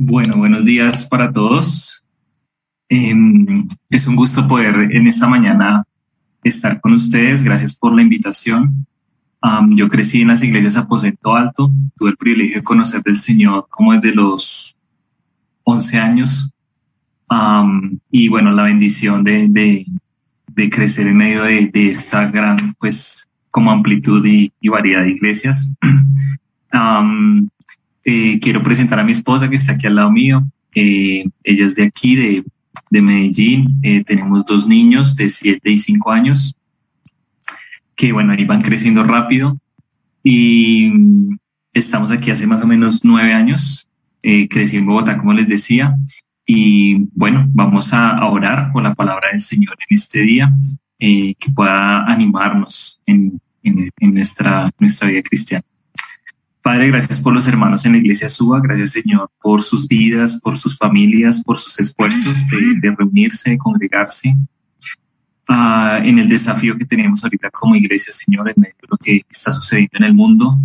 Bueno, buenos días para todos. Em, es un gusto poder en esta mañana estar con ustedes. Gracias por la invitación. yo crecí en las iglesias Aposento Alto. Tuve el privilegio de conocer del Señor como desde los 11 años. y bueno, la bendición de, de, crecer en medio de, esta gran, pues, como amplitud y, variedad de iglesias. Eh, quiero presentar a mi esposa que está aquí al lado mío. Eh, ella es de aquí, de, de Medellín. Eh, tenemos dos niños de 7 y 5 años que, bueno, ahí van creciendo rápido. Y estamos aquí hace más o menos nueve años. crecí en Bogotá, como les decía. Y bueno, vamos a, orar por la palabra del Señor en este día, que pueda animarnos en, en, nuestra, nuestra vida cristiana. Padre, gracias por los hermanos en la iglesia Suba, gracias Señor por sus vidas, por sus familias, por sus esfuerzos de, reunirse, de congregarse, ah, en el desafío que tenemos ahorita como iglesia, Señor, en medio de lo que está sucediendo en el mundo.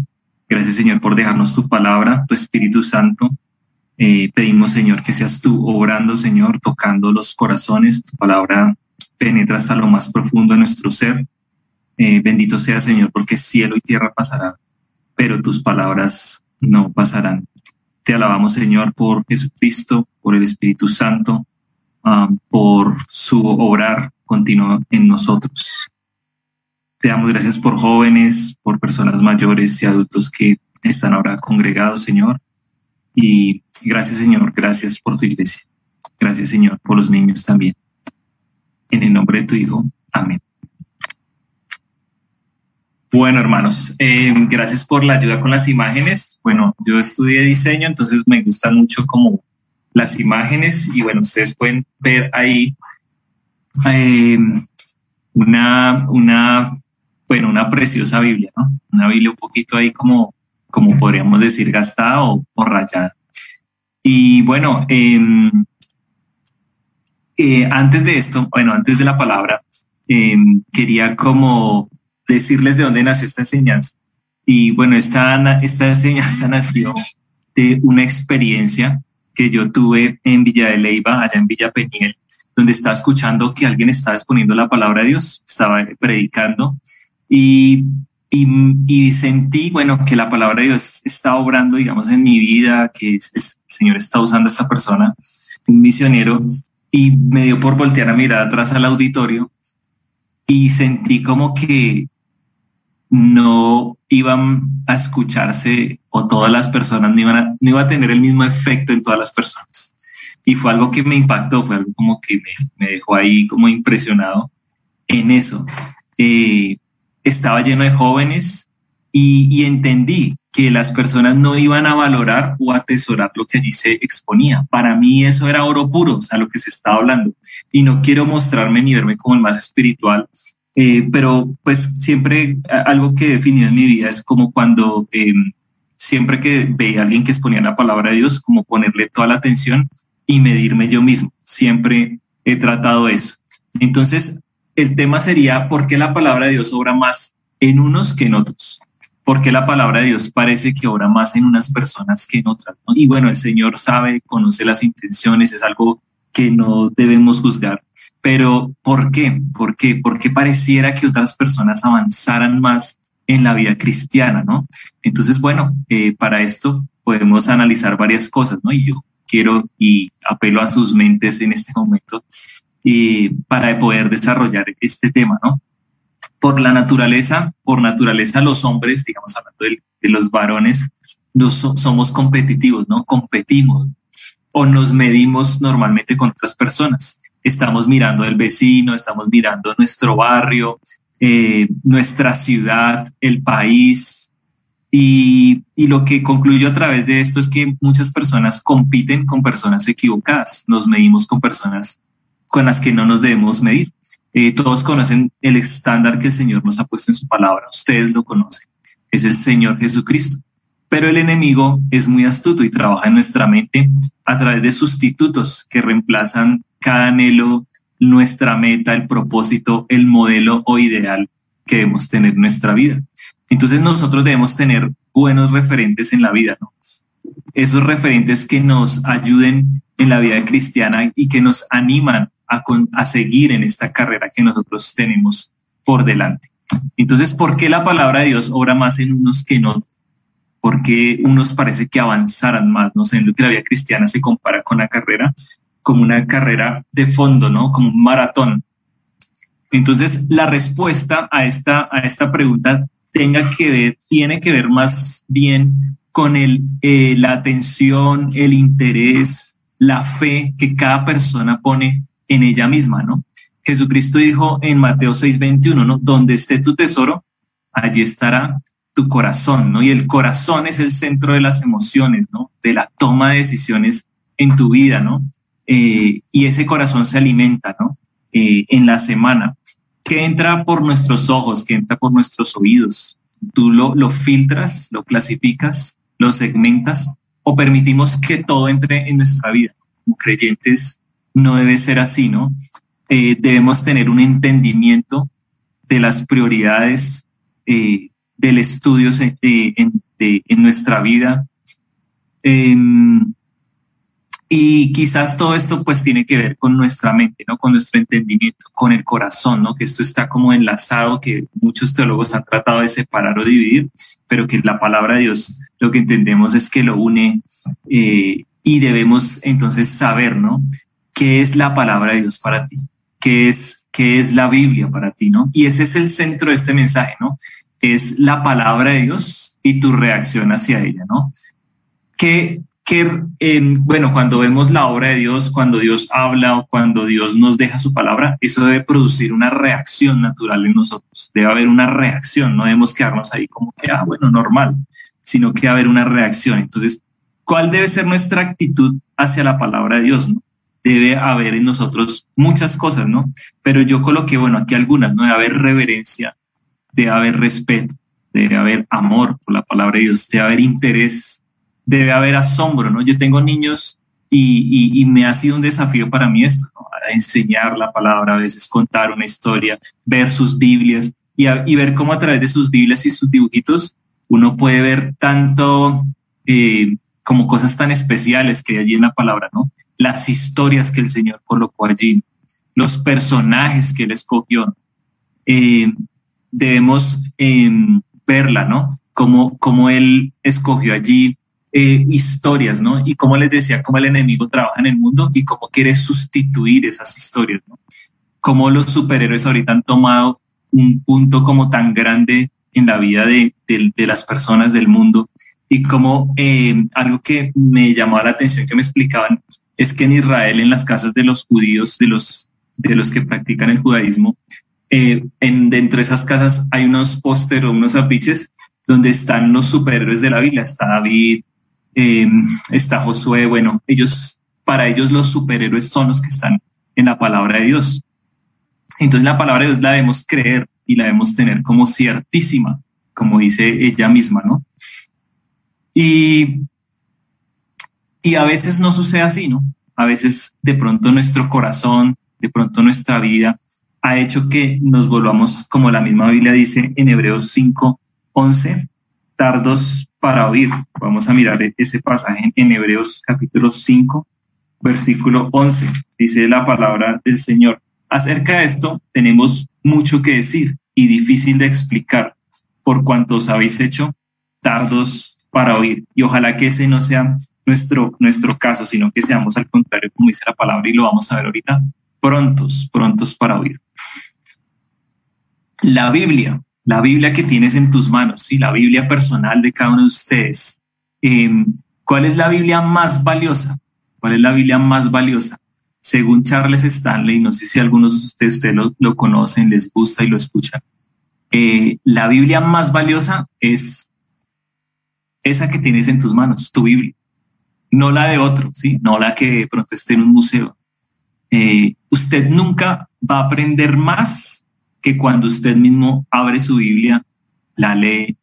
Gracias Señor por dejarnos tu palabra, tu Espíritu Santo. Eh, pedimos Señor que seas tú obrando, Señor, tocando los corazones. Tu palabra penetra hasta lo más profundo de nuestro ser. Eh, bendito sea Señor, porque cielo y tierra pasarán, pero tus palabras no pasarán. Te alabamos, Señor, por Jesucristo, por el Espíritu Santo, ah, por su obrar continuo en nosotros. Te damos gracias por jóvenes, por personas mayores y adultos que están ahora congregados, Señor. Y gracias, Señor, gracias por tu iglesia. Gracias, Señor, por los niños también. En el nombre de tu Hijo. Amén. Bueno, hermanos, eh, gracias por la ayuda con las imágenes. Bueno, yo estudié diseño, entonces me gustan mucho como las imágenes y bueno, ustedes pueden ver ahí eh, una, una, bueno, una preciosa Biblia, ¿no? Una Biblia un poquito ahí como, como podríamos decir, gastada o, rayada. Y bueno, em, eh, antes de esto, bueno, antes de la palabra, em, quería como decirles de dónde nació esta enseñanza. Y bueno, esta, esta enseñanza nació de una experiencia que yo tuve en Villa de Leyva, allá en Villa Peniel, donde estaba escuchando que alguien estaba exponiendo la palabra de Dios, estaba predicando y, y, sentí, bueno, que la palabra de Dios está obrando, digamos, en mi vida, que el Señor está usando a esta persona, un misionero, y me dio por voltear a mirar atrás al auditorio y sentí como que no iban a escucharse o todas las personas no iban a, iba a tener el mismo efecto en todas las personas. Y fue algo que me impactó, fue algo como que me, dejó ahí como impresionado en eso. Eh, estaba lleno de jóvenes y, y, entendí que las personas no iban a valorar o atesorar lo que allí se exponía. Para mí eso era oro puro, o sea, lo que se estaba hablando. Y no quiero mostrarme ni verme como el más espiritual, eh, pero pues siempre algo que he definido en mi vida es como cuando em, siempre que veía a alguien que exponía la palabra de Dios, como ponerle toda la atención y medirme yo mismo. Siempre he tratado eso. Entonces, el tema sería, ¿por qué la palabra de Dios obra más en unos que en otros? ¿Por qué la palabra de Dios parece que obra más en unas personas que en otras? Y bueno, el Señor sabe, conoce las intenciones, es algo que no debemos juzgar. Pero ¿por qué? ¿Por qué? Porque pareciera que otras personas avanzaran más en la vida cristiana, ¿no? Entonces, bueno, eh, para esto podemos analizar varias cosas, ¿no? Y yo quiero y apelo a sus mentes en este momento y para poder desarrollar este tema, ¿no? Por la naturaleza, por naturaleza los hombres, digamos hablando de, de los varones, nos, somos competitivos, ¿no? Competimos, o nos medimos normalmente con otras personas. Estamos mirando el vecino, estamos mirando nuestro barrio, eh, nuestra ciudad, el país. Y, y, lo que concluyo a través de esto es que muchas personas compiten con personas equivocadas. Nos medimos con personas con las que no nos debemos medir. Eh, todos conocen el estándar que el Señor nos ha puesto en su palabra. Ustedes lo conocen. Es el Señor Jesucristo. Pero el enemigo es muy astuto y trabaja en nuestra mente a través de sustitutos que reemplazan cada anhelo, nuestra meta, el propósito, el modelo o ideal que debemos tener en nuestra vida. Entonces nosotros debemos tener buenos referentes en la vida, ¿no? Esos referentes que nos ayuden en la vida cristiana y que nos animan a, a seguir en esta carrera que nosotros tenemos por delante. Entonces, ¿por qué la palabra de Dios obra más en unos que en otros? Porque unos parece que avanzaran más, no sé, que la vida cristiana se compara con la carrera, como una carrera de fondo, ¿no? Como un maratón. Entonces, la respuesta a esta, a esta pregunta tiene que ver más bien con el, eh, la atención, el interés, la fe que cada persona pone en ella misma, ¿no? Jesucristo dijo en Mateo 6:21, ¿no? Donde esté tu tesoro, allí estará tu corazón, ¿no? Y el corazón es el centro de las emociones, ¿no? De la toma de decisiones en tu vida, ¿no? Eh, y ese corazón se alimenta, ¿no? Eh, en la semana, que entra por nuestros ojos, que entra por nuestros oídos. Tú lo, lo filtras, lo clasificas, lo segmentas o permitimos que todo entre en nuestra vida. Como creyentes no debe ser así, ¿no? Eh, debemos tener un entendimiento de las prioridades eh, del estudio en, en, nuestra vida. Em, y quizás todo esto pues tiene que ver con nuestra mente, ¿no? Con nuestro entendimiento, con el corazón, ¿no? Que esto está como enlazado, que muchos teólogos han tratado de separar o dividir, pero que la palabra de Dios lo que entendemos es que lo une eh, y debemos entonces saber, ¿no? ¿Qué es la palabra de Dios para ti? ¿Qué es, qué es la Biblia para ti, ¿no? Y ese es el centro de este mensaje, ¿no? Es la palabra de Dios y tu reacción hacia ella, ¿no? ¿Qué, que, bueno, cuando vemos la obra de Dios, cuando Dios habla o cuando Dios nos deja su palabra, eso debe producir una reacción natural en nosotros. Debe haber una reacción, no debemos quedarnos ahí como que, ah, bueno, normal, sino que debe haber una reacción. Entonces, ¿cuál debe ser nuestra actitud hacia la palabra de Dios? ¿no? Debe haber en nosotros muchas cosas, ¿no? Pero yo coloqué, bueno, aquí algunas, ¿no? Debe haber reverencia, debe haber respeto, debe haber amor por la palabra de Dios, debe haber interés debe haber asombro, ¿no? Yo tengo niños y, me ha sido un desafío para mí esto, ¿no? enseñar la palabra, a veces contar una historia, ver sus Biblias y, ver cómo a través de sus Biblias y sus dibujitos uno puede ver tanto eh, como cosas tan especiales que hay allí en la palabra, ¿no? Las historias que el Señor colocó allí, los personajes que Él escogió. Eh, debemos em, verla, ¿no? Como, como Él escogió allí eh, historias, ¿no? Y como les decía, cómo el enemigo trabaja en el mundo y cómo quiere sustituir esas historias, ¿no? Cómo los superhéroes ahorita han tomado un punto como tan grande en la vida de, las personas del mundo y como eh, algo que me llamó la atención que me explicaban es que en Israel, en las casas de los judíos, de los, de los que practican el judaísmo, eh, en, dentro de esas casas hay unos pósteres o unos afiches donde están los superhéroes de la Biblia. Está David, eh, está Josué, bueno, ellos, para ellos los superhéroes son los que están en la palabra de Dios. Entonces la palabra de Dios la debemos creer y la debemos tener como ciertísima, como dice ella misma, ¿no? Y, y a veces no sucede así, ¿no? A veces de pronto nuestro corazón, de pronto nuestra vida ha hecho que nos volvamos, como la misma Biblia dice en Hebreos 5, 11, tardos para oír. Vamos a mirar ese pasaje en Hebreos capítulo 5, versículo 11. Dice la palabra del Señor. Acerca de esto tenemos mucho que decir y difícil de explicar por cuantos habéis hecho tardos para oír. Y ojalá que ese no sea nuestro, nuestro caso, sino que seamos al contrario, como dice la palabra, y lo vamos a ver ahorita, prontos, prontos para oír. La Biblia la Biblia que tienes en tus manos, ¿sí? la Biblia personal de cada uno de ustedes. Em, ¿Cuál es la Biblia más valiosa? ¿Cuál es la Biblia más valiosa? Según Charles Stanley, no sé si algunos de ustedes lo, conocen, les gusta y lo escuchan, eh, la Biblia más valiosa es esa que tienes en tus manos, tu Biblia, no la de otro, ¿sí? no la que pronto esté en un museo. Eh, usted nunca va a aprender más que cuando usted mismo abre su Biblia, la lee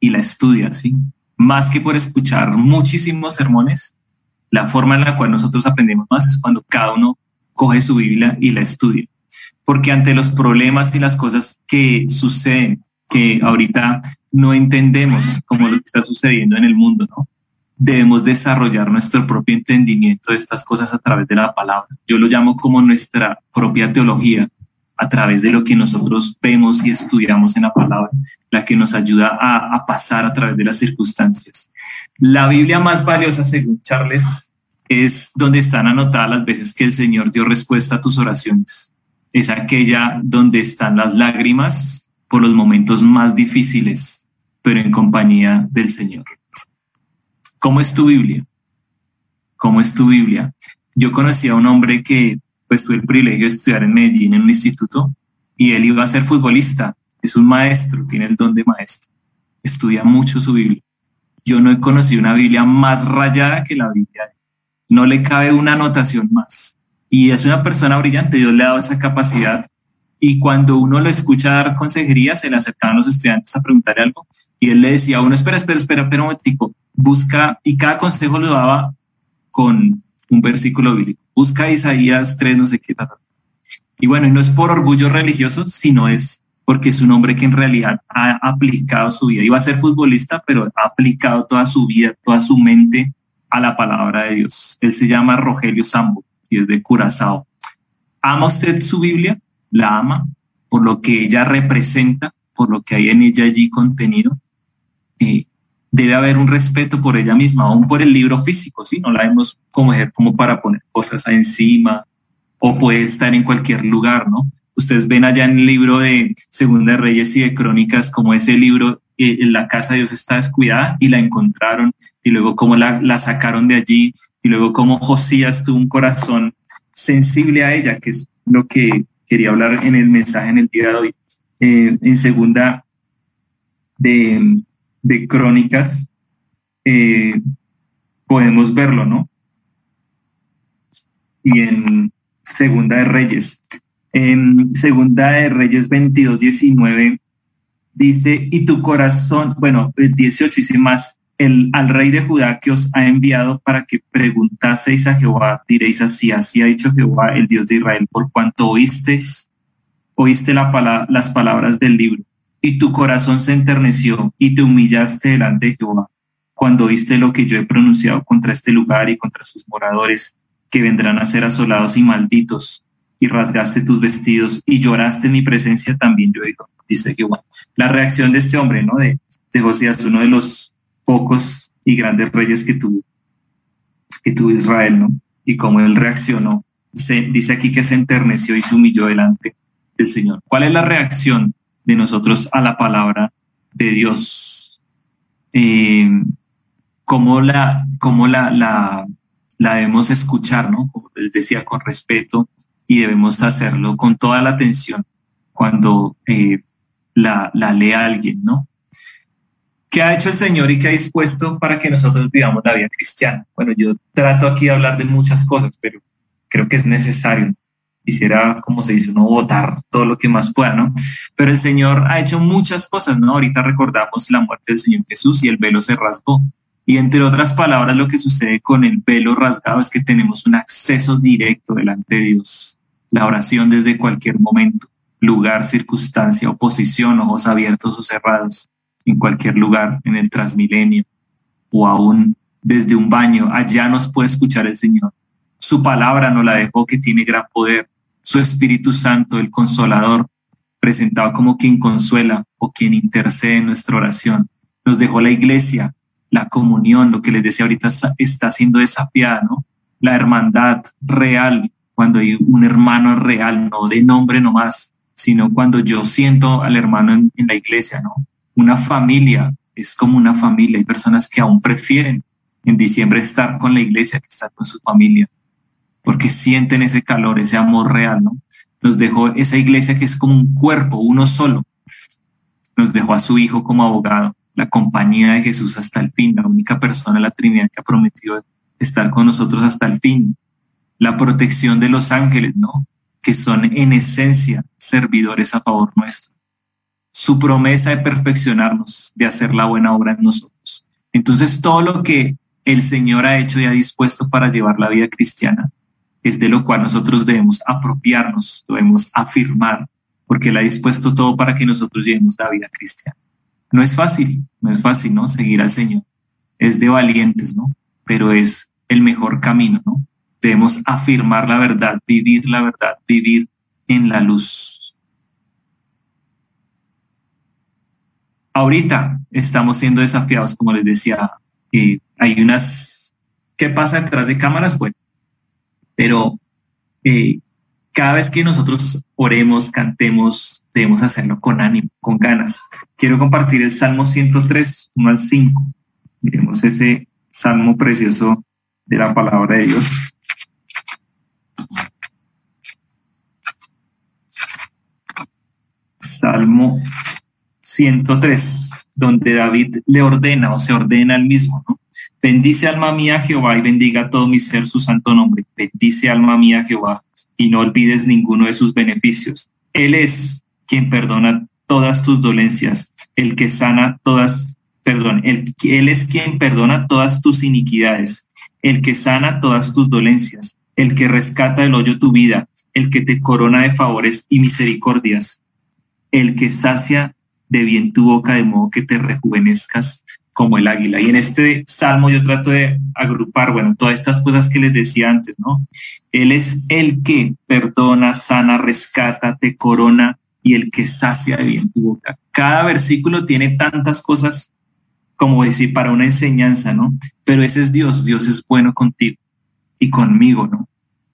y la estudia, ¿sí? Más que por escuchar muchísimos sermones, la forma en la cual nosotros aprendemos más es cuando cada uno coge su Biblia y la estudia. Porque ante los problemas y las cosas que suceden que ahorita no entendemos como lo que está sucediendo en el mundo, ¿no? Debemos desarrollar nuestro propio entendimiento de estas cosas a través de la palabra. Yo lo llamo como nuestra propia teología, a través de lo que nosotros vemos y estudiamos en la palabra, la que nos ayuda a, pasar a través de las circunstancias. La Biblia más valiosa, según Charles, es donde están anotadas las veces que el Señor dio respuesta a tus oraciones. Es aquella donde están las lágrimas por los momentos más difíciles, pero en compañía del Señor. ¿Cómo es tu Biblia? ¿Cómo es tu Biblia? Yo conocí a un hombre que pues tuve el privilegio de estudiar en Medellín en un instituto y él iba a ser futbolista, es un maestro, tiene el don de maestro, estudia mucho su Biblia. Yo no he conocido una Biblia más rayada que la Biblia. No le cabe una anotación más. Y es una persona brillante, Dios le ha dado esa capacidad. Y cuando uno lo escucha dar consejería, se le acercaban los estudiantes a preguntarle algo y él le decía a uno, espera, espera, espera, espera un momentico, busca, y cada consejo lo daba con un versículo bíblico busca Isaías 3, no sé qué. Y bueno, no es por orgullo religioso, sino es porque es un hombre que en realidad ha aplicado su vida. Iba a ser futbolista, pero ha aplicado toda su vida, toda su mente a la palabra de Dios. Él se llama Rogelio Sambo y es de Curazao. ¿Ama usted su Biblia? ¿La ama por lo que ella representa, por lo que hay en ella allí contenido? Debe haber un respeto por ella misma, aún por el libro físico, ¿sí? No la vemos como, como para poner cosas encima o puede estar en cualquier lugar, ¿no? Ustedes ven allá en el libro de Segunda de Reyes y de Crónicas como ese libro, eh, en la casa de Dios está descuidada y la encontraron y luego cómo la, la sacaron de allí y luego cómo Josías tuvo un corazón sensible a ella, que es lo que quería hablar en el mensaje en el día de hoy. Eh, en segunda de, de crónicas, eh, podemos verlo, ¿no? Y en Segunda de Reyes. En Segunda de Reyes 22, 19 dice, y tu corazón, bueno, el 18 dice más, el, al rey de Judá que os ha enviado para que preguntaseis a Jehová, diréis así, así ha dicho Jehová, el Dios de Israel, por cuanto oísteis, oíste la las palabras del libro y tu corazón se enterneció y te humillaste delante de Jehová cuando oíste lo que yo he pronunciado contra este lugar y contra sus moradores, que vendrán a ser asolados y malditos, y rasgaste tus vestidos y lloraste en mi presencia, también yo digo, dice Jehová. La reacción de este hombre, ¿no? De, de Josías, uno de los pocos y grandes reyes que tuvo, que tuvo Israel, ¿no? Y cómo él reaccionó. Se, dice aquí que se enterneció y se humilló delante del Señor. ¿Cuál es la reacción de nosotros a la palabra de Dios. Eh, cómo la, cómo la, la, debemos escuchar, ¿no? Como les decía, con respeto y debemos hacerlo con toda la atención cuando eh, la, la lee alguien, ¿no? ¿Qué ha hecho el Señor y qué ha dispuesto para que nosotros vivamos la vida cristiana? Bueno, yo trato aquí de hablar de muchas cosas, pero creo que es necesario quisiera, como se dice, uno votar todo lo que más pueda, ¿no? Pero el Señor ha hecho muchas cosas, ¿no? Ahorita recordamos la muerte del Señor Jesús y el velo se rasgó. Y entre otras palabras, lo que sucede con el velo rasgado es que tenemos un acceso directo delante de Dios. La oración desde cualquier momento, lugar, circunstancia, oposición, ojos abiertos o cerrados, en cualquier lugar, en el transmilenio o aún desde un baño, allá nos puede escuchar el Señor. Su palabra nos la dejó que tiene gran poder su Espíritu Santo, el Consolador, presentado como quien consuela o quien intercede en nuestra oración. Nos dejó la iglesia, la comunión, lo que les decía ahorita está siendo desafiada, ¿no? La hermandad real, cuando hay un hermano real, no de nombre nomás, sino cuando yo siento al hermano en, en la iglesia, ¿no? Una familia es como una familia. Hay personas que aún prefieren en diciembre estar con la iglesia que estar con su familia porque sienten ese calor, ese amor real, ¿no? Nos dejó esa iglesia que es como un cuerpo, uno solo. Nos dejó a su Hijo como abogado, la compañía de Jesús hasta el fin, la única persona la Trinidad que ha prometido estar con nosotros hasta el fin. La protección de los ángeles, ¿no? Que son en esencia servidores a favor nuestro. Su promesa de perfeccionarnos, de hacer la buena obra en nosotros. Entonces, todo lo que el Señor ha hecho y ha dispuesto para llevar la vida cristiana es de lo cual nosotros debemos apropiarnos, debemos afirmar porque Él ha dispuesto todo para que nosotros lleguemos la vida cristiana. No es fácil, no es fácil, ¿no? Seguir al Señor. Es de valientes, ¿no? Pero es el mejor camino, ¿no? Debemos afirmar la verdad, vivir la verdad, vivir en la luz. Ahorita estamos siendo desafiados, como les decía, eh, hay unas... ¿Qué pasa detrás de cámaras? Bueno, pero eh, cada vez que nosotros oremos, cantemos, debemos hacerlo con ánimo, con ganas. Quiero compartir el Salmo 103, 1 al 5. Miremos ese salmo precioso de la palabra de Dios. Salmo 103, donde David le ordena o se ordena al mismo, ¿no? Bendice alma mía Jehová y bendiga todo mi ser su santo nombre. Bendice alma mía Jehová y no olvides ninguno de sus beneficios. Él es quien perdona todas tus dolencias, el que sana todas, perdón, él es quien perdona todas tus iniquidades, el que sana todas tus dolencias, el que rescata del hoyo tu vida, el que te corona de favores y misericordias, el que sacia de bien tu boca de modo que te rejuvenezcas como el águila. Y en este salmo yo trato de agrupar, bueno, todas estas cosas que les decía antes, ¿no? Él es el que perdona, sana, rescata, te corona y el que sacia de bien tu boca. Cada versículo tiene tantas cosas como decir para una enseñanza, ¿no? Pero ese es Dios, Dios es bueno contigo y conmigo, ¿no?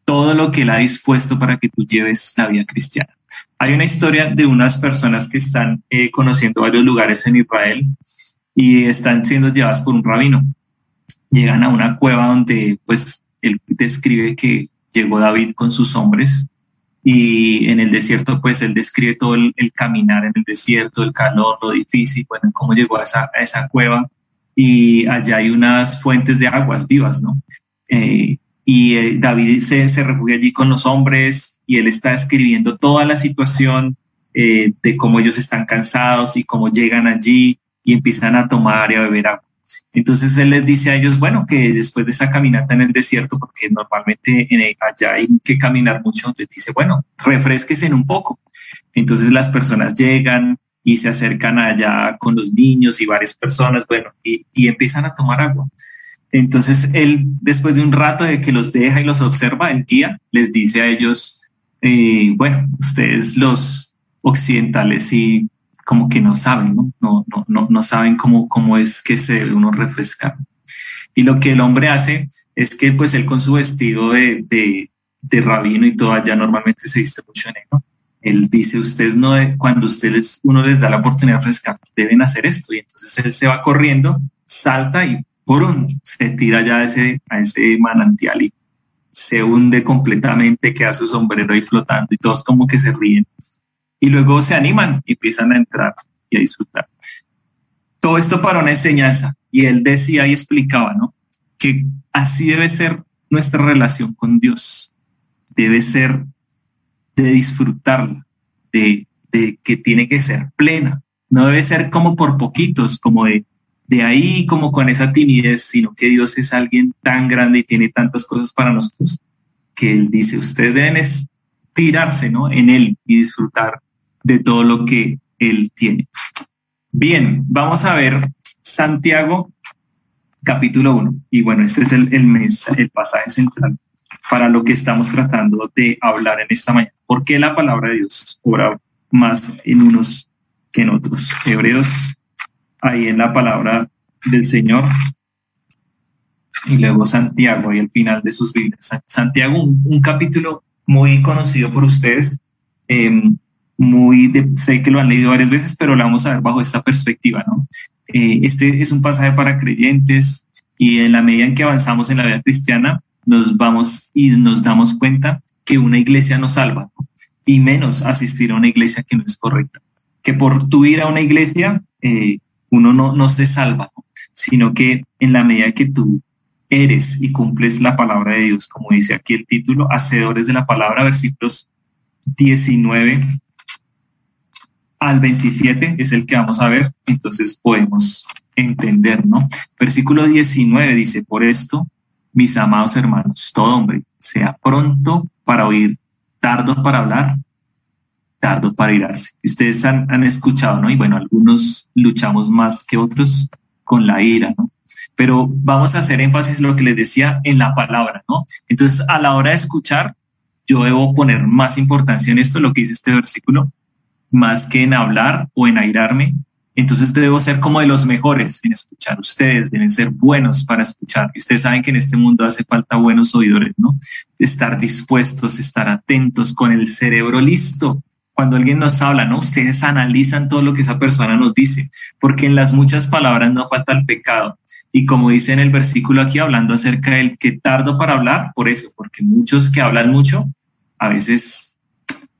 Todo lo que Él ha dispuesto para que tú lleves la vida cristiana. Hay una historia de unas personas que están eh, conociendo varios lugares en Israel y están siendo llevadas por un rabino. Llegan a una cueva donde pues él describe que llegó David con sus hombres y en el desierto pues él describe todo el, caminar en el desierto, el calor, lo difícil, bueno, cómo llegó a esa, cueva y allá hay unas fuentes de aguas vivas, ¿no? Eh, y eh, David se, refugia allí con los hombres y él está escribiendo toda la situación eh, de cómo ellos están cansados y cómo llegan allí y empiezan a tomar y a beber agua. Entonces él les dice a ellos, bueno, que después de esa caminata en el desierto, porque normalmente allá hay que caminar mucho, les dice, bueno, refresquesen un poco. Entonces las personas llegan y se acercan allá con los niños y varias personas, bueno, y, empiezan a tomar agua. Entonces él, después de un rato de que los deja y los observa, el guía les dice a ellos, eh, bueno, ustedes los occidentales y como que no saben, ¿no? No, no, no, no saben cómo, cómo es que se debe uno refrescar. Y lo que el hombre hace es que pues él con su vestido de, de, rabino y todo allá normalmente se viste mucho negro. Él dice, ustedes no, cuando ustedes, uno les da la oportunidad de refrescar, deben hacer esto. Y entonces él se va corriendo, salta y ¡pum! se tira ya a ese, a ese manantial y se hunde completamente, queda su sombrero ahí flotando y todos como que se ríen y luego se animan y empiezan a entrar y a disfrutar. Todo esto para una enseñanza. Y él decía y explicaba, ¿no? Que así debe ser nuestra relación con Dios. Debe ser de disfrutarla, de, de que tiene que ser plena. No debe ser como por poquitos, como de, de ahí, como con esa timidez, sino que Dios es alguien tan grande y tiene tantas cosas para nosotros que Él dice, ustedes deben tirarse ¿no? en Él y disfrutar de todo lo que Él tiene. Bien, vamos a ver Santiago capítulo 1. Y bueno, este es el, el, mes, el pasaje central para lo que estamos tratando de hablar en esta mañana. ¿Por qué la palabra de Dios obra más en unos que en otros? Hebreos, ahí en la palabra del Señor. Y luego Santiago, ahí al final de sus vidas. Santiago, un, capítulo muy conocido por ustedes. Em, muy, sé que lo han leído varias veces, pero lo vamos a ver bajo esta perspectiva, ¿no? Eh, este es un pasaje para creyentes y en la medida en que avanzamos en la vida cristiana, nos vamos y nos damos cuenta que una iglesia no salva, y menos asistir a una iglesia que no es correcta. Que por tu ir a una iglesia, eh, uno no, no se salva, sino que en la medida que tú eres y cumples la palabra de Dios, como dice aquí el título, hacedores de la palabra, versículos 19 al 27 es el que vamos a ver, entonces podemos entender, ¿no? Versículo 19 dice, por esto, mis amados hermanos, todo hombre sea pronto para oír, tardo para hablar, tardo para irarse. Ustedes han, han escuchado, ¿no? Y bueno, algunos luchamos más que otros con la ira, ¿no? Pero vamos a hacer énfasis en lo que les decía en la palabra, ¿no? Entonces, a la hora de escuchar, yo debo poner más importancia en esto, lo que dice este versículo, más que en hablar o en airarme. Entonces debo ser como de los mejores en escuchar. Ustedes deben ser buenos para escuchar. Y ustedes saben que en este mundo hace falta buenos oidores, ¿no? Estar dispuestos, estar atentos, con el cerebro listo. Cuando alguien nos habla, ¿no? Ustedes analizan todo lo que esa persona nos dice, porque en las muchas palabras no falta el pecado. Y como dice en el versículo aquí hablando acerca del que tardo para hablar, por eso, porque muchos que hablan mucho, a veces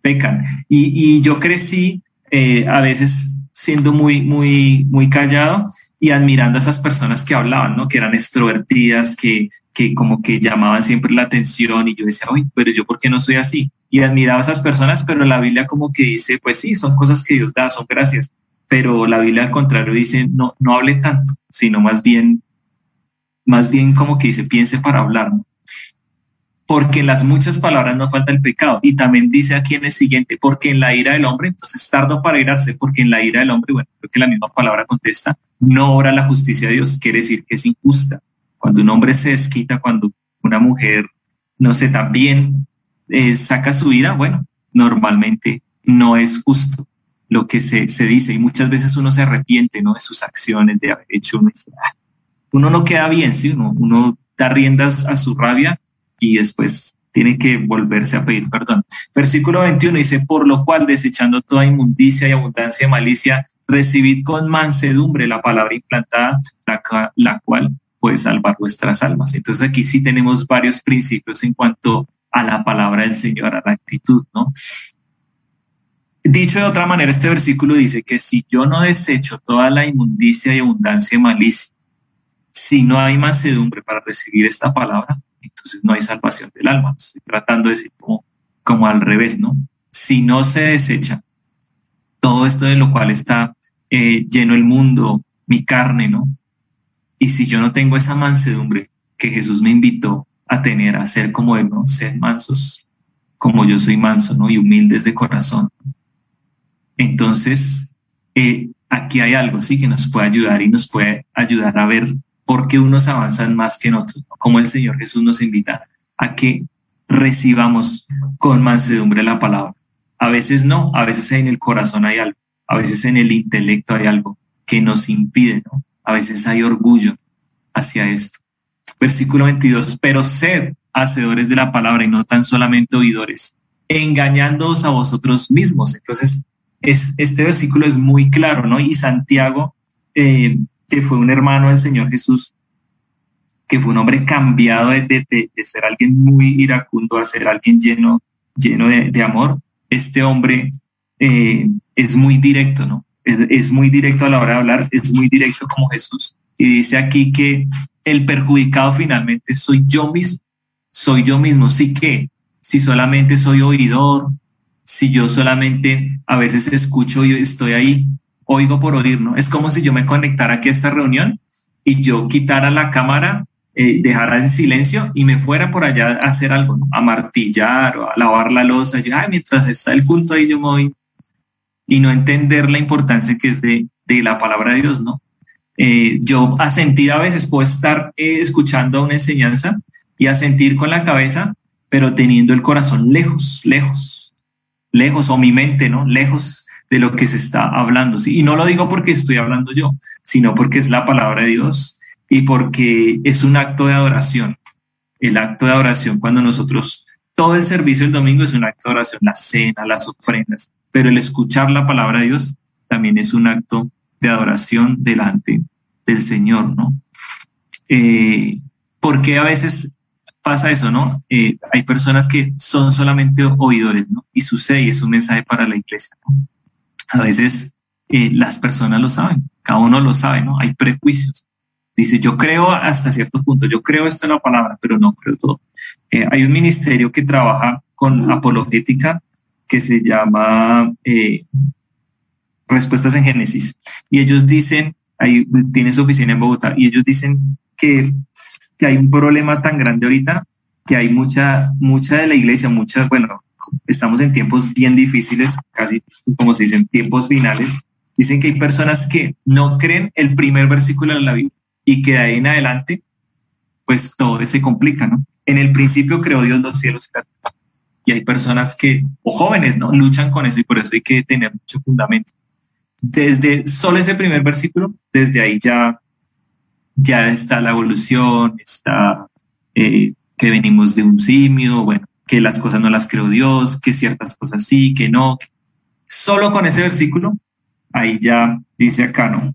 pecan. Y, yo crecí eh, a veces siendo muy, muy, muy callado y admirando a esas personas que hablaban, ¿no? Que eran extrovertidas, que, que como que llamaban siempre la atención y yo decía, uy, pero yo por qué no soy así? Y admiraba a esas personas, pero la Biblia como que dice, pues sí, son cosas que Dios da, son gracias. Pero la Biblia al contrario dice, no, no hable tanto, sino más bien, más bien como que dice, piense para hablar, porque en las muchas palabras no falta el pecado. Y también dice aquí en el siguiente, porque en la ira del hombre, entonces tardo para irarse, porque en la ira del hombre, bueno, creo que la misma palabra contesta, no obra la justicia de Dios, quiere decir que es injusta. Cuando un hombre se desquita, cuando una mujer, no sé, también eh, saca su ira, bueno, normalmente no es justo lo que se, se, dice y muchas veces uno se arrepiente, ¿no? De sus acciones, de haber hecho, uno, ah, uno no queda bien, ¿sí? Uno, da riendas a su rabia y después tiene que volverse a pedir perdón. Versículo 21 dice, por lo cual desechando toda inmundicia y abundancia de malicia, recibid con mansedumbre la palabra implantada, la, cual puede salvar vuestras almas. Entonces aquí sí tenemos varios principios en cuanto a la palabra del Señor, a la actitud, ¿no? Dicho de otra manera, este versículo dice que si yo no desecho toda la inmundicia y abundancia de malicia, si no hay mansedumbre para recibir esta palabra, entonces no hay salvación del alma. Estoy tratando de decir como, al revés, ¿no? Si no se desecha todo esto de lo cual está eh, lleno el mundo, mi carne, ¿no? Y si yo no tengo esa mansedumbre que Jesús me invitó a tener, a ser como Él, ¿no? Ser mansos, como yo soy manso, ¿no? Y humildes de corazón. Entonces, eh, aquí hay algo, sí, que nos puede ayudar y nos puede ayudar a ver porque unos avanzan más que en otros, como el Señor Jesús nos invita a que recibamos con mansedumbre la palabra. A veces no, a veces en el corazón hay algo, a veces en el intelecto hay algo que nos impide. A veces hay orgullo hacia esto. Versículo 22, pero sed hacedores de la palabra y no tan solamente oidores, engañándoos a vosotros mismos. Entonces, es, este versículo es muy claro, ¿no? Y Santiago eh, que fue un hermano del Señor Jesús, que fue un hombre cambiado de, ser alguien muy iracundo a ser alguien lleno, lleno de, amor, este hombre eh, es muy directo, ¿no? Es, muy directo a la hora de hablar, es muy directo como Jesús. Y dice aquí que el perjudicado finalmente soy yo mismo, soy yo mismo. Sí que, si solamente soy oidor, si yo solamente a veces escucho y estoy ahí, oigo por oír, ¿no? Es como si yo me conectara aquí a esta reunión y yo quitara la cámara, eh, dejara en silencio y me fuera por allá a hacer algo, ¿no? a martillar o a lavar la losa. Yo, ay, mientras está el culto ahí yo me voy. Y no entender la importancia que es de, de la palabra de Dios, ¿no? Eh, yo a sentir a veces puedo estar eh, escuchando una enseñanza y a sentir con la cabeza, pero teniendo el corazón lejos, lejos, lejos, o mi mente, ¿no? Lejos de lo que se está hablando. ¿sí? Y no lo digo porque estoy hablando yo, sino porque es la palabra de Dios y porque es un acto de adoración. El acto de adoración cuando nosotros, todo el servicio del domingo es un acto de adoración, la cena, las ofrendas, pero el escuchar la palabra de Dios también es un acto de adoración delante del Señor, ¿no? Eh, porque a veces pasa eso, ¿no? Eh, hay personas que son solamente oidores, ¿no? Y sucede y es un mensaje para la iglesia, ¿no? a veces eh, las personas lo saben, cada uno lo sabe, ¿no? Hay prejuicios. Dice, yo creo hasta cierto punto, yo creo esto en la palabra, pero no creo todo. Eh, hay un ministerio que trabaja con apologética que se llama Respuestas en Génesis. Y ellos dicen, ahí tiene su oficina en Bogotá, y ellos dicen que, que hay un problema tan grande ahorita que hay mucha, mucha de la iglesia, mucha, bueno, estamos en tiempos bien difíciles, casi como se dicen, tiempos finales, dicen que hay personas que no creen el primer versículo de la Biblia y que de ahí en adelante, pues todo se complica, ¿no? En el principio creó Dios los cielos y hay personas que, o jóvenes, ¿no? Luchan con eso y por eso hay que tener mucho fundamento. Desde solo ese primer versículo, desde ahí ya, ya está la evolución, está eh, que venimos de un simio, bueno, que las cosas no las creó Dios, que ciertas cosas sí, que no. Solo con ese versículo, ahí ya dice acá,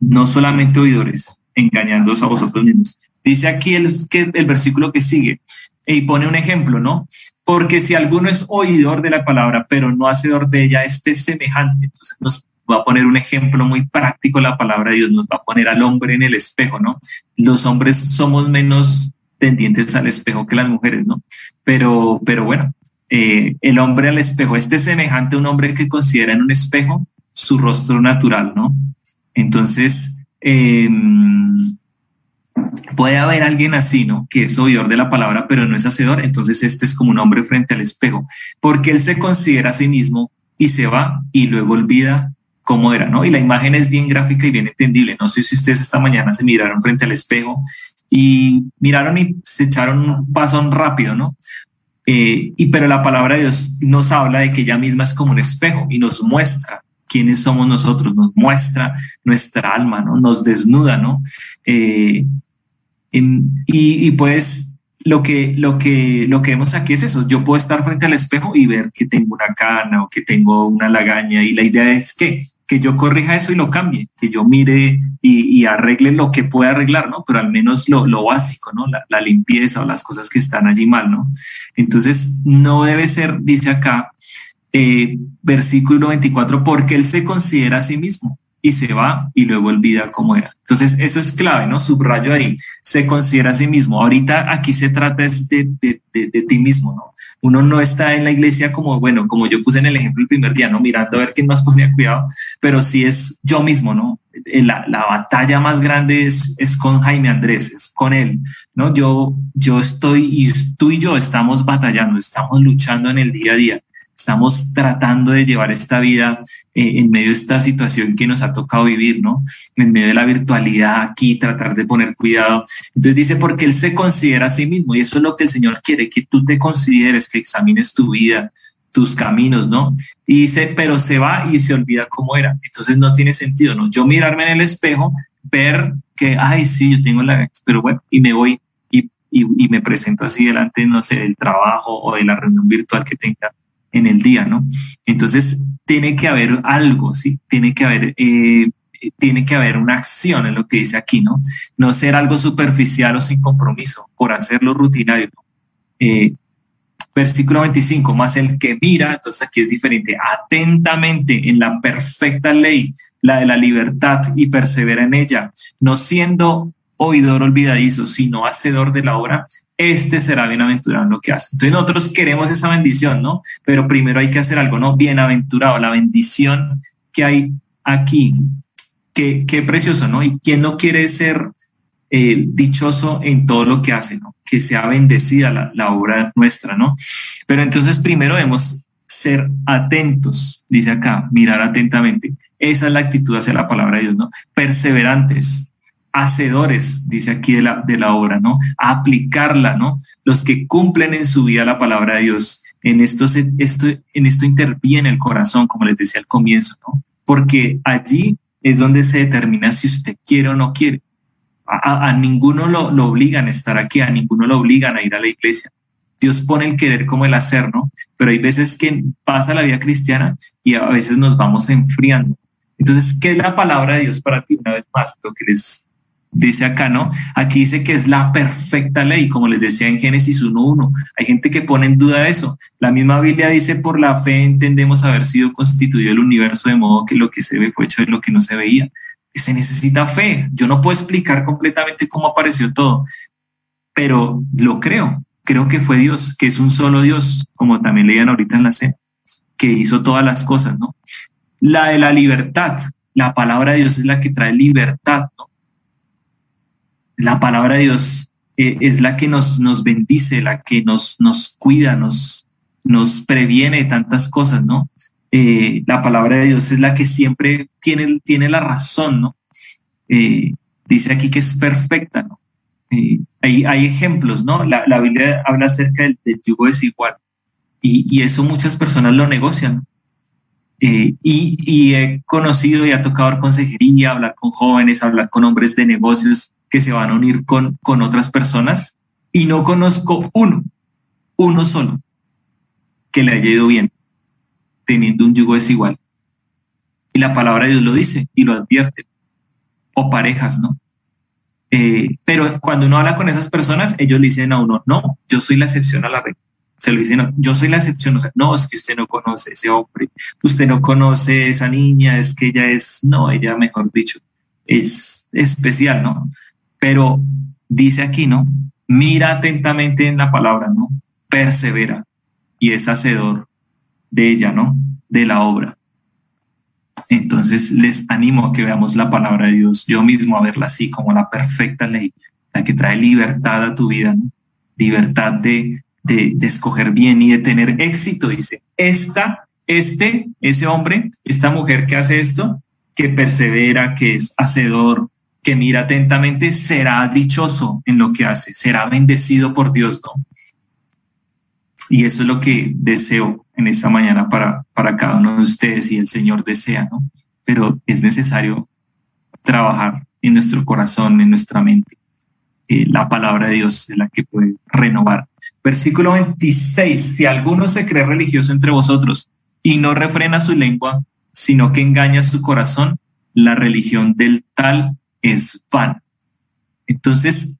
¿no? Solamente oidores, engañándoos a vosotros mismos. Dice aquí el, que el versículo que sigue y pone un ejemplo, ¿no? Porque si alguno es oidor de la palabra, pero no hacedor de ella, este es semejante. Entonces nos va a poner un ejemplo muy práctico la palabra de Dios, nos va a poner al hombre en el espejo, ¿no? Los hombres somos menos tendientes al espejo que las mujeres, ¿no? Pero, pero bueno, eh, el hombre al espejo, este es semejante a un hombre que considera en un espejo su rostro natural, ¿no? Entonces, eh, puede haber alguien así, ¿no? Que es oidor de la palabra, pero no es hacedor. Entonces, este es como un hombre frente al espejo, porque él se considera a sí mismo y se va y luego olvida cómo era, ¿no? Y la imagen es bien gráfica y bien entendible. No sé si ustedes esta mañana se miraron frente al espejo y miraron y se echaron un paso rápido, ¿no? Eh, y pero la palabra de Dios nos habla de que ella misma es como un espejo y nos muestra quiénes somos nosotros, nos muestra nuestra alma, ¿no? Nos desnuda, ¿no? Eh, y, pues lo que, lo, que, lo que vemos aquí es eso. Yo puedo estar frente al espejo y ver que tengo una cana o que tengo una lagaña y la idea es que, que yo corrija eso y lo cambie, que yo mire y, arregle lo que pueda arreglar, ¿no? Pero al menos lo, lo básico, ¿no? La, la, limpieza o las cosas que están allí mal, ¿no? Entonces, no debe ser, dice acá, eh, versículo 24, porque él se considera a sí mismo y se va y luego olvida cómo era. Entonces, eso es clave, ¿no? Subrayo ahí, se considera a sí mismo. Ahorita aquí se trata de, de, de, ti mismo, ¿no? Uno no está en la iglesia como, bueno, como yo puse en el ejemplo el primer día, ¿no? Mirando a ver quién más ponía cuidado, pero sí es yo mismo, ¿no? Eh, la, la batalla más grande es, es, con Jaime Andrés, es con él, ¿no? Yo, yo estoy y tú y yo estamos batallando, estamos luchando en el día a día estamos tratando de llevar esta vida eh, en medio de esta situación que nos ha tocado vivir, ¿no? En medio de la virtualidad aquí, tratar de poner cuidado. Entonces dice, porque Él se considera a sí mismo y eso es lo que el Señor quiere, que tú te consideres, que examines tu vida, tus caminos, ¿no? Y dice, pero se va y se olvida cómo era. Entonces no tiene sentido, ¿no? Yo mirarme en el espejo, ver que, ay, sí, yo tengo la, pero bueno, y me voy y, y me presento así delante, no sé, del trabajo o de la reunión virtual que tenga en el día, ¿no? Entonces, tiene que haber algo, ¿sí? Tiene que haber, eh, tiene que haber una acción en lo que dice aquí, ¿no? No ser algo superficial o sin compromiso por hacerlo rutinario. Eh, versículo 25, más el que mira, entonces aquí es diferente, atentamente en la perfecta ley, la de la libertad y persevera en ella, no siendo oidor olvidadizo, sino hacedor de la obra, este será bienaventurado en lo que hace. Entonces nosotros queremos esa bendición, ¿no? Pero primero hay que hacer algo, ¿no? Bienaventurado, la bendición que hay aquí. Qué, qué precioso, ¿no? Y quién no quiere ser eh, dichoso en todo lo que hace, ¿no? Que sea bendecida la, la obra nuestra, ¿no? Pero entonces primero debemos ser atentos, dice acá, mirar atentamente. Esa es la actitud hacia la palabra de Dios, ¿no? Perseverantes, hacedores, dice aquí de la, de la obra, ¿no? A aplicarla, ¿no? Los que cumplen en su vida la palabra de Dios. En esto, esto, en esto interviene el corazón, como les decía al comienzo, ¿no? Porque allí es donde se determina si usted quiere o no quiere. A, ninguno lo, lo, obligan a estar aquí, a ninguno lo obligan a ir a la iglesia. Dios pone el querer como el hacer, ¿no? Pero hay veces que pasa la vida cristiana y a veces nos vamos enfriando. Entonces, ¿qué es la palabra de Dios para ti? Una vez más, lo que les dice acá, ¿no? Aquí dice que es la perfecta ley, como les decía en Génesis 1.1. Hay gente que pone en duda eso. La misma Biblia dice, por la fe entendemos haber sido constituido el universo de modo que lo que se ve fue hecho de lo que no se veía. Se necesita fe. Yo no puedo explicar completamente cómo apareció todo, pero lo creo. Creo que fue Dios, que es un solo Dios, como también leían ahorita en la cena, que hizo todas las cosas, ¿no? La de la libertad. La palabra de Dios es la que trae libertad. La palabra de Dios eh, es la que nos, nos bendice, la que nos, nos cuida, nos, nos previene de tantas cosas, ¿no? Eh, la palabra de Dios es la que siempre tiene, tiene la razón, ¿no? Eh, dice aquí que es perfecta, ¿no? Hay, hay, ejemplos, ¿no? La, la, Biblia habla acerca del, yugo desigual y, y, eso muchas personas lo negocian. y, y, he conocido y ha tocado dar consejería, hablar con jóvenes, hablar con hombres de negocios que se van a unir con, con otras personas y no conozco uno, uno solo, que le haya ido bien teniendo un yugo desigual. Y la palabra de Dios lo dice y lo advierte. O parejas, ¿no? Eh, pero cuando uno habla con esas personas, ellos le dicen a uno, no, yo soy la excepción a la regla. Se lo dicen, yo soy la excepción. O sea, no, es que usted no conoce ese hombre, usted no conoce esa niña, es que ella es, no, ella, mejor dicho, es especial, ¿no? Pero dice aquí, ¿no? Mira atentamente en la palabra, ¿no? Persevera y es hacedor de ella, ¿no? De la obra. Entonces les animo a que veamos la palabra de Dios, yo mismo a verla así como la perfecta ley, la que trae libertad a tu vida, libertad de, de, de, escoger bien y de tener éxito. Dice, esta, este, ese hombre, esta mujer que hace esto, que persevera, que es hacedor, que mira atentamente, será dichoso en lo que hace, será bendecido por Dios, ¿no? Y eso es lo que deseo en esta mañana para, para cada uno de ustedes y el Señor desea, ¿no? Pero es necesario trabajar en nuestro corazón, en nuestra mente. Eh, la palabra de Dios es la que puede renovar. Versículo 26, si alguno se cree religioso entre vosotros y no refrena su lengua, sino que engaña su corazón, la religión del tal es van. Entonces,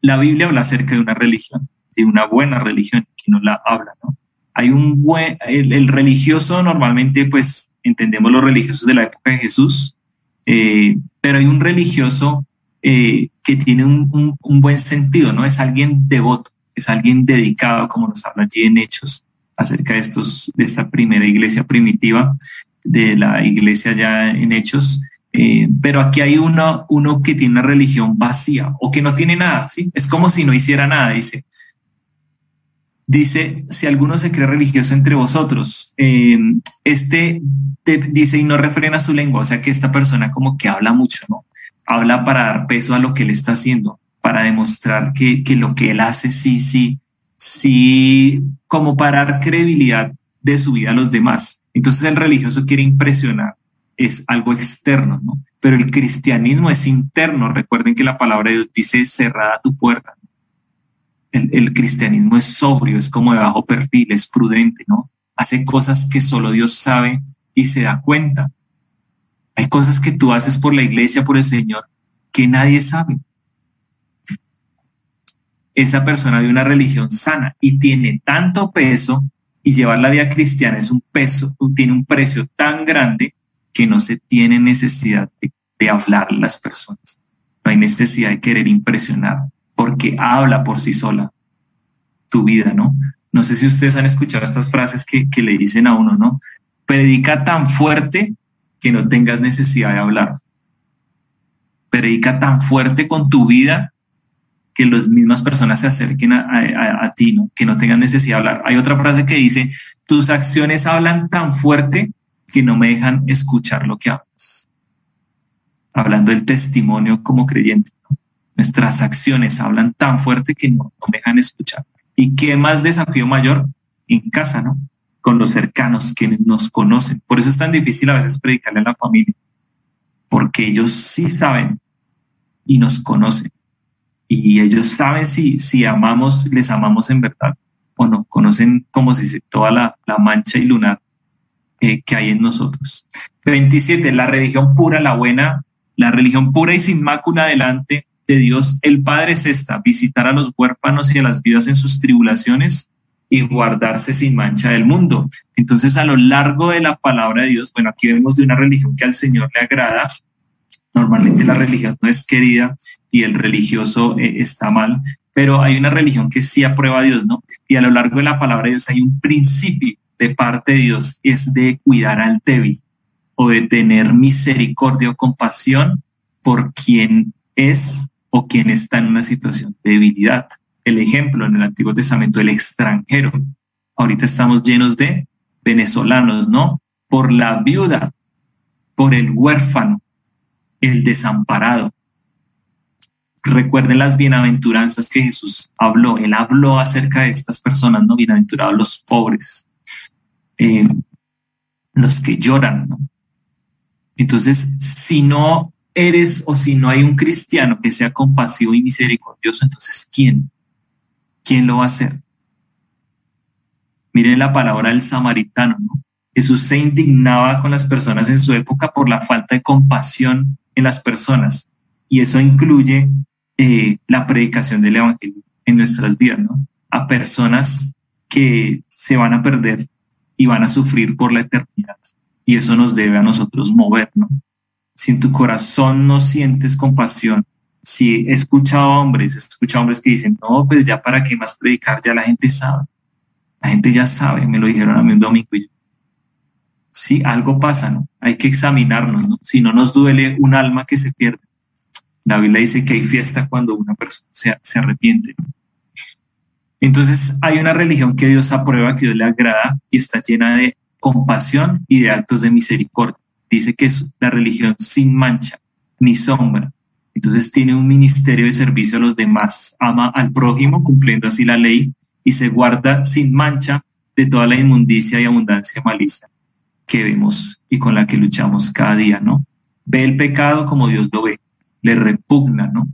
la Biblia habla acerca de una religión, de una buena religión, que no la habla, ¿no? Hay un buen, el, religioso normalmente, pues entendemos los religiosos de la época de Jesús, eh, pero hay un religioso eh, que tiene un, un, buen sentido, ¿no? Es alguien devoto, es alguien dedicado, como nos habla allí en Hechos, acerca de, estos, de esta primera iglesia primitiva, de la iglesia ya en Hechos, eh, pero aquí hay uno, uno que tiene una religión vacía o que no tiene nada, ¿sí? Es como si no hiciera nada, dice. Dice, si alguno se cree religioso entre vosotros, eh, este dice y no refrena su lengua, o sea que esta persona como que habla mucho, ¿no? Habla para dar peso a lo que él está haciendo, para demostrar que, que lo que él hace sí, sí, sí, como para dar credibilidad de su vida a los demás. Entonces el religioso quiere impresionar es algo externo, ¿no? Pero el cristianismo es interno. Recuerden que la palabra de Dios dice cerrada tu puerta. El, cristianismo es sobrio, es como de bajo perfil, es prudente, ¿no? Hace cosas que solo Dios sabe y se da cuenta. Hay cosas que tú haces por la iglesia, por el Señor, que nadie sabe. Esa persona de una religión sana y tiene tanto peso y llevar la vida cristiana es un peso, tiene un precio tan grande que no se tiene necesidad de, hablar las personas. No hay necesidad de querer impresionar, porque habla por sí sola tu vida, ¿no? No sé si ustedes han escuchado estas frases que, que le dicen a uno, ¿no? Predica tan fuerte que no tengas necesidad de hablar. Predica tan fuerte con tu vida que las mismas personas se acerquen a, a, a, ti, ¿no? que no tengan necesidad de hablar. Hay otra frase que dice, tus acciones hablan tan fuerte que no me dejan escuchar lo que hablas. Hablando del testimonio como creyente, nuestras acciones hablan tan fuerte que no, me dejan escuchar. ¿Y qué más desafío mayor? En casa, ¿no? Con los cercanos, quienes nos conocen. Por eso es tan difícil a veces predicarle a la familia, porque ellos sí saben y nos conocen. Y ellos saben si, si amamos, les amamos en verdad o no. Conocen como si toda la, la mancha y lunar eh, que hay en nosotros. 27. La religión pura, la buena, la religión pura y sin mácula delante de Dios, el Padre es esta, visitar a los huérfanos y a las vidas en sus tribulaciones y guardarse sin mancha del mundo. Entonces, a lo largo de la palabra de Dios, bueno, aquí vemos de una religión que al Señor le agrada. Normalmente la religión no es querida y el religioso eh, está mal, pero hay una religión que sí aprueba a Dios, ¿no? Y a lo largo de la palabra de Dios hay un principio de parte de Dios es de cuidar al débil o de tener misericordia o compasión por quien es o quien está en una situación de debilidad. El ejemplo en el Antiguo Testamento, el extranjero. Ahorita estamos llenos de venezolanos, ¿no? Por la viuda, por el huérfano, el desamparado. Recuerden las bienaventuranzas que Jesús habló. Él habló acerca de estas personas, ¿no? Bienaventurados los pobres, eh, los que lloran. Entonces, si no eres o si no hay un cristiano que sea compasivo y misericordioso, entonces ¿quién? ¿Quién lo va a hacer? Miren la palabra del samaritano, ¿no? Jesús se indignaba con las personas en su época por la falta de compasión en las personas. Y eso incluye eh, la predicación del Evangelio en nuestras vidas, ¿no? A personas que se van a perder y van a sufrir por la eternidad. Y eso nos debe a nosotros mover, ¿no? Si en tu corazón no sientes compasión, si he escuchado hombres, he escuchado hombres que dicen, no, pues ya para qué más predicar, ya la gente sabe. La gente ya sabe, me lo dijeron a mí un domingo y yo, sí, algo pasa, ¿no? Hay que examinarnos, ¿no? Si no nos duele un alma que se pierde. La Biblia dice que hay fiesta cuando una persona se, se arrepiente. ¿no? Entonces hay una religión que Dios aprueba, que Dios le agrada y está llena de compasión y de actos de misericordia. Dice que es la religión sin mancha ni sombra. Entonces tiene un ministerio de servicio a los demás, ama al prójimo cumpliendo así la ley y se guarda sin mancha de toda la inmundicia y abundancia malicia que vemos y con la que luchamos cada día, ¿no? Ve el pecado como Dios lo ve, le repugna, ¿no?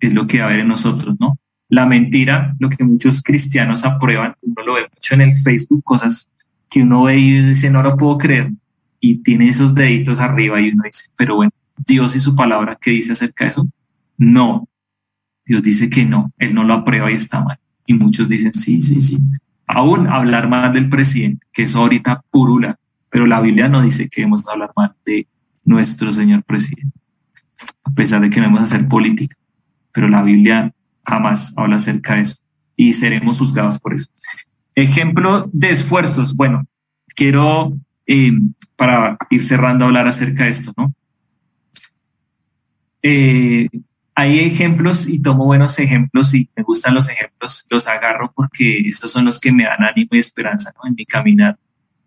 Es lo que va a ver en nosotros, ¿no? La mentira, lo que muchos cristianos aprueban, uno lo ve mucho en el Facebook, cosas que uno ve y dice, no lo puedo creer, y tiene esos deditos arriba y uno dice, pero bueno, Dios y su palabra, ¿qué dice acerca de eso? No, Dios dice que no, Él no lo aprueba y está mal. Y muchos dicen, sí, sí, sí. Aún hablar mal del presidente, que eso ahorita purula, pero la Biblia no dice que debemos hablar mal de nuestro señor presidente, a pesar de que debemos hacer política, pero la Biblia jamás habla acerca de eso y seremos juzgados por eso. Ejemplo de esfuerzos. Bueno, quiero, eh, para ir cerrando, hablar acerca de esto, ¿no? Eh, hay ejemplos y tomo buenos ejemplos y me gustan los ejemplos, los agarro porque estos son los que me dan ánimo y esperanza ¿no? en mi caminar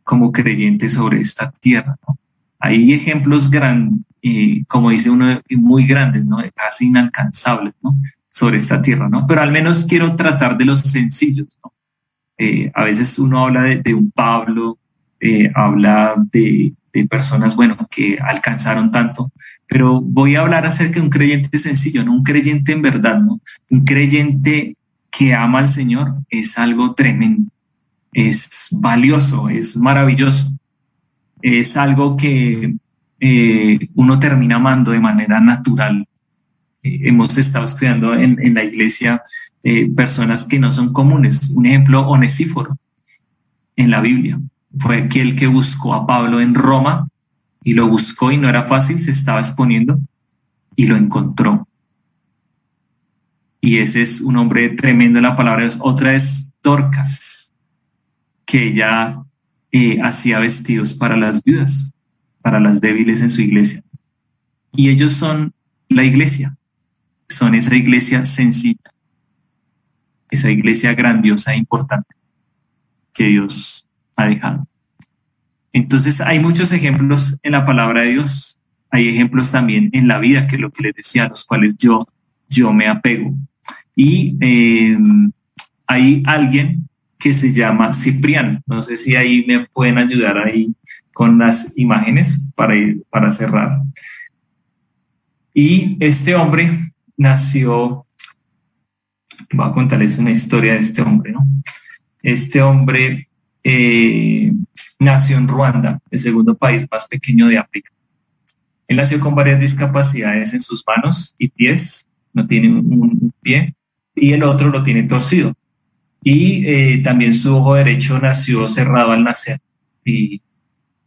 como creyente sobre esta tierra. ¿no? Hay ejemplos gran, eh, como dice uno, muy grandes, ¿no? casi inalcanzables ¿no? Sobre esta tierra, ¿no? pero al menos quiero tratar de los sencillos. Eh, a veces uno habla de, un Pablo, eh, habla de, de, personas, bueno, que alcanzaron tanto, pero voy a hablar acerca de un creyente sencillo, ¿no? Un creyente en verdad, ¿no? Un creyente que ama al Señor es algo tremendo es valioso, es maravilloso. Es algo que eh, uno termina amando de manera natural. Hemos estado estudiando en, la iglesia eh, personas que no son comunes. Un ejemplo, Onesíforo en la Biblia. Fue aquel que buscó a Pablo en Roma y lo buscó y no era fácil, se estaba exponiendo y lo encontró. Y ese es un hombre tremendo en la palabra. Otra es Dorcas que ella eh, hacía vestidos para las viudas, para las débiles en su iglesia. Y ellos son la iglesia, son esa iglesia sencilla, esa iglesia grandiosa e importante que Dios ha dejado. Entonces hay muchos ejemplos en la palabra de Dios, hay ejemplos también en la vida, que es lo que les decía, a los cuales yo, yo me apego. Y eh, hay alguien que se llama Cipriano. No sé si ahí me pueden ayudar ahí con las imágenes para, ir, para cerrar. Y este hombre nació, voy a contarles una historia de este hombre, ¿no? Este hombre eh, nació en Ruanda, el segundo país más pequeño de África. Él nació con varias discapacidades en sus manos y pies, no tiene un pie, y el otro lo tiene torcido y eh, también su ojo derecho nació cerrado al nacer. Y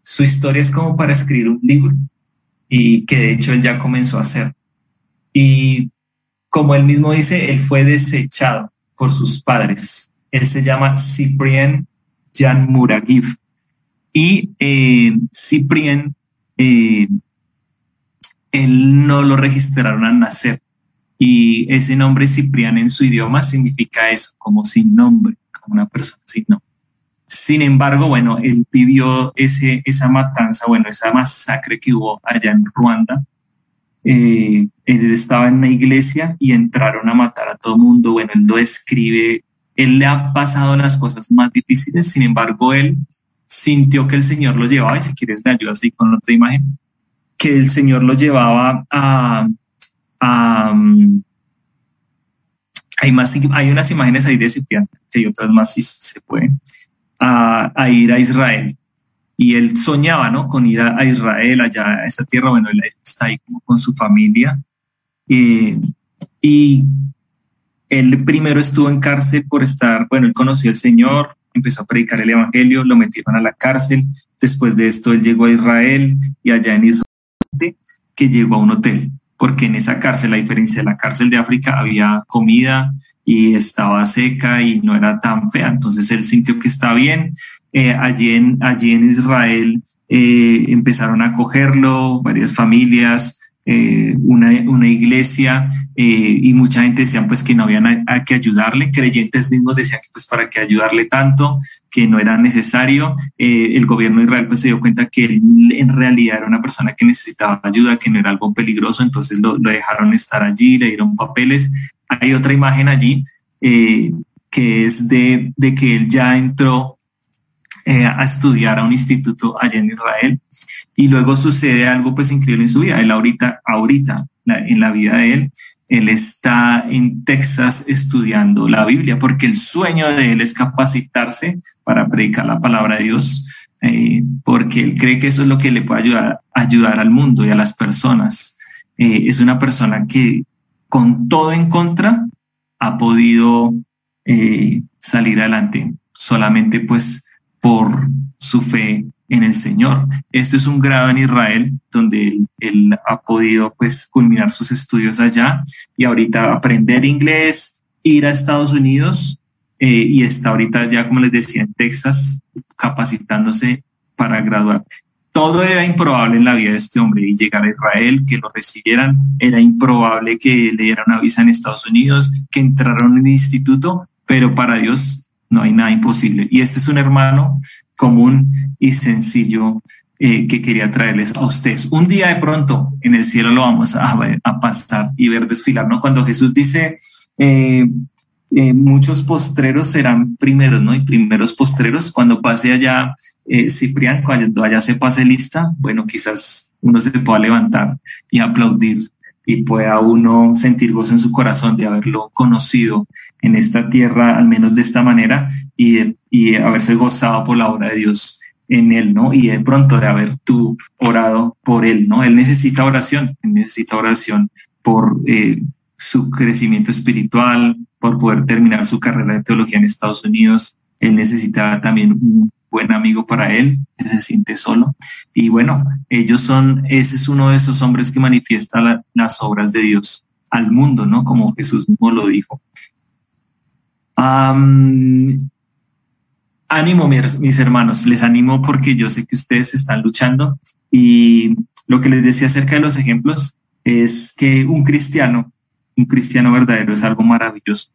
su historia es como para escribir un libro y que de hecho él ya comenzó a hacer. Y como él mismo dice, él fue desechado por sus padres. Él se llama Cyprien Jan Muragiv. Y eh, Cyprien, eh, él no lo registraron al nacer. Y ese nombre Cipriano en su idioma significa eso, como sin nombre, como una persona sin nombre. Sin embargo, bueno, él vivió ese, esa matanza, bueno, esa masacre que hubo allá en Ruanda. Eh, él estaba en una iglesia y entraron a matar a todo mundo. Bueno, él lo escribe, él le ha pasado las cosas más difíciles, sin embargo, él sintió que el Señor lo llevaba, y si quieres me ayudas ahí con otra imagen, que el Señor lo llevaba a, hay, más, hay unas imágenes ahí de Cipriano, que hay otras más si se pueden, a, ir a Israel. Y él soñaba, ¿no? Con ir a, Israel, allá a esa tierra, bueno, él está ahí con su familia. Eh, y él primero estuvo en cárcel por estar, bueno, él conoció al Señor, empezó a predicar el Evangelio, lo metieron a la cárcel. Después de esto, él llegó a Israel y allá en Israel, que llegó a un hotel, porque en esa cárcel, a diferencia de la cárcel de África, había comida y estaba seca y no era tan fea. Entonces él sintió que está bien. Eh, allí, en, allí en Israel eh, empezaron a cogerlo varias familias, eh, una, una, iglesia y mucha gente decían pues que no habían a, que ayudarle, creyentes mismos decían que pues para qué ayudarle tanto, que no era necesario. El gobierno de Israel pues se dio cuenta que en realidad era una persona que necesitaba ayuda, que no era algo peligroso, entonces lo, lo dejaron estar allí, le dieron papeles. Hay otra imagen allí que es de, de que él ya entró eh, a estudiar a un instituto allá en Israel y luego sucede algo pues increíble en su vida. Él ahorita, ahorita en la vida de él, él está en Texas estudiando la Biblia porque el sueño de él es capacitarse para predicar la palabra de Dios. Eh, porque él cree que eso es lo que le puede ayudar, ayudar al mundo y a las personas. Eh, es una persona que con todo en contra ha podido salir adelante. Solamente pues por su fe en el Señor. Esto es un grado en Israel donde él, ha podido pues culminar sus estudios allá y ahorita aprender inglés, ir a Estados Unidos eh, y está ahorita ya, como les decía, en Texas capacitándose para graduar. Todo era improbable en la vida de este hombre y llegar a Israel, que lo recibieran, era improbable que le dieran una visa en Estados Unidos, que entraron en el instituto, pero para Dios no hay nada imposible. Y este es un hermano común y sencillo eh, que quería traerles a ustedes. Un día de pronto en el cielo lo vamos a, a pasar y ver desfilar, ¿no? Cuando Jesús dice, eh, eh, muchos postreros serán primeros, ¿no? Y primeros postreros, cuando pase allá Ciprián, cuando allá se pase lista, bueno, quizás uno se pueda levantar y aplaudir y pueda uno sentir gozo en su corazón de haberlo conocido en esta tierra, al menos de esta manera, y, y haberse gozado por la obra de Dios en él, ¿no? Y de pronto de haber tú orado por él, ¿no? Él necesita oración, él necesita oración por eh, su crecimiento espiritual, por poder terminar su carrera de teología en Estados Unidos. Él necesita también un buen amigo para él, que se siente solo. Y bueno, ellos son, ese es uno de esos hombres que manifiesta las obras de Dios al mundo, ¿no? Como Jesús mismo lo dijo. ánimo, mis, mis, hermanos, les animo porque yo sé que ustedes están luchando y lo que les decía acerca de los ejemplos es que un cristiano, un cristiano verdadero es algo maravilloso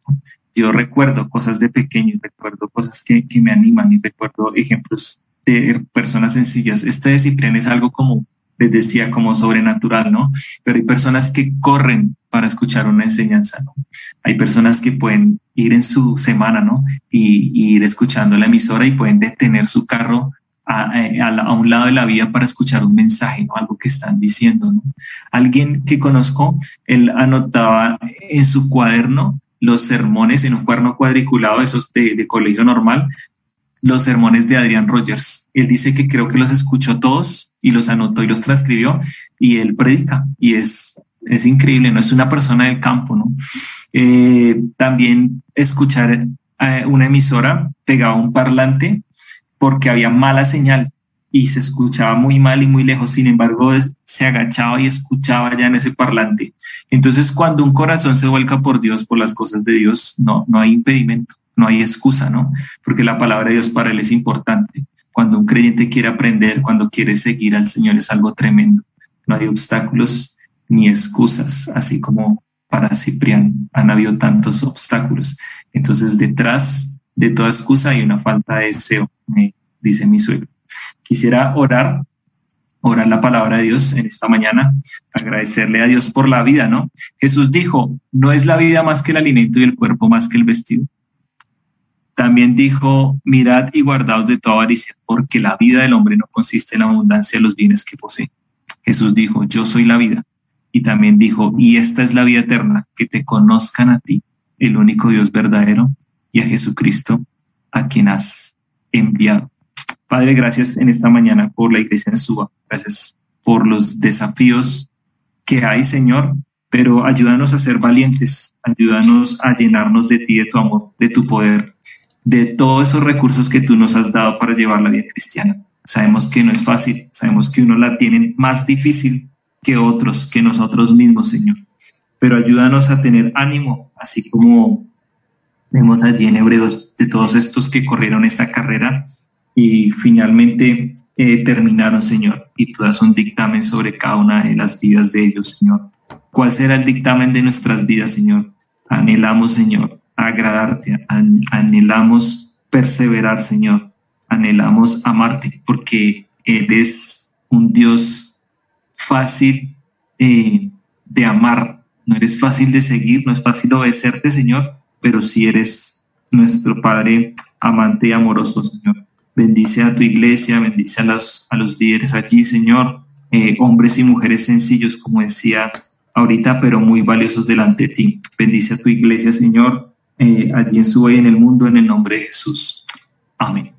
yo recuerdo cosas de pequeño, recuerdo cosas que, que me animan y recuerdo ejemplos de personas sencillas. Esta disciplina es algo como, les decía, como sobrenatural, ¿no? Pero hay personas que corren para escuchar una enseñanza, ¿no? Hay personas que pueden ir en su semana, ¿no? Y, ir escuchando la emisora y pueden detener su carro a, a, a, un lado de la vía para escuchar un mensaje, ¿no? Algo que están diciendo. Alguien que conozco, él anotaba en su cuaderno los sermones en un cuerno cuadriculado, esos de, colegio normal, los sermones de Adrián Rogers. Él dice que creo que los escuchó todos y los anotó y los transcribió y él predica y es, es increíble, no es una persona del campo, ¿no? Eh, también escuchar eh, una emisora pegaba un parlante porque había mala señal y se escuchaba muy mal y muy lejos, sin embargo se agachaba y escuchaba ya en ese parlante. Entonces cuando un corazón se vuelca por Dios, por las cosas de Dios, no, no hay impedimento, no hay excusa, ¿no? Porque la palabra de Dios para él es importante. Cuando un creyente quiere aprender, cuando quiere seguir al Señor es algo tremendo. No hay obstáculos ni excusas, así como para Ciprián han habido tantos obstáculos. Entonces detrás de toda excusa y una falta de deseo, me dice mi suegro. Quisiera orar, orar la palabra de Dios en esta mañana, agradecerle a Dios por la vida, ¿no? Jesús dijo, no es la vida más que el alimento y el cuerpo más que el vestido. También dijo, mirad y guardaos de toda avaricia, porque la vida del hombre no consiste en la abundancia de los bienes que posee. Jesús dijo, yo soy la vida. Y también dijo, y esta es la vida eterna, que te conozcan a ti, el único Dios verdadero, a Jesucristo, a quien has enviado. Padre, gracias en esta mañana por la iglesia en Suba. Gracias por los desafíos que hay, Señor, pero ayúdanos a ser valientes, ayúdanos a llenarnos de ti, de tu amor, de tu poder, de todos esos recursos que tú nos has dado para llevar la vida cristiana. Sabemos que no es fácil, sabemos que uno la tiene más difícil que otros, que nosotros mismos, Señor. Pero ayúdanos a tener ánimo, así como vemos allí en Hebreos de todos estos que corrieron esta carrera y finalmente eh, terminaron, Señor. Y tú das un dictamen sobre cada una de las vidas de ellos, Señor. ¿Cuál será el dictamen de nuestras vidas, Señor? Anhelamos, Señor, agradarte, anhelamos perseverar, Señor, anhelamos amarte, porque eres un Dios fácil eh, de amar, no eres fácil de seguir, no es fácil obedecerte, Señor, pero sí eres nuestro Padre amante y amoroso, Señor. Bendice a tu iglesia, bendice a los, a los líderes allí, Señor, eh, hombres y mujeres sencillos, como decía ahorita, pero muy valiosos delante de ti. Bendice a tu iglesia, Señor, eh, allí en su y en el mundo, en el nombre de Jesús. Amén.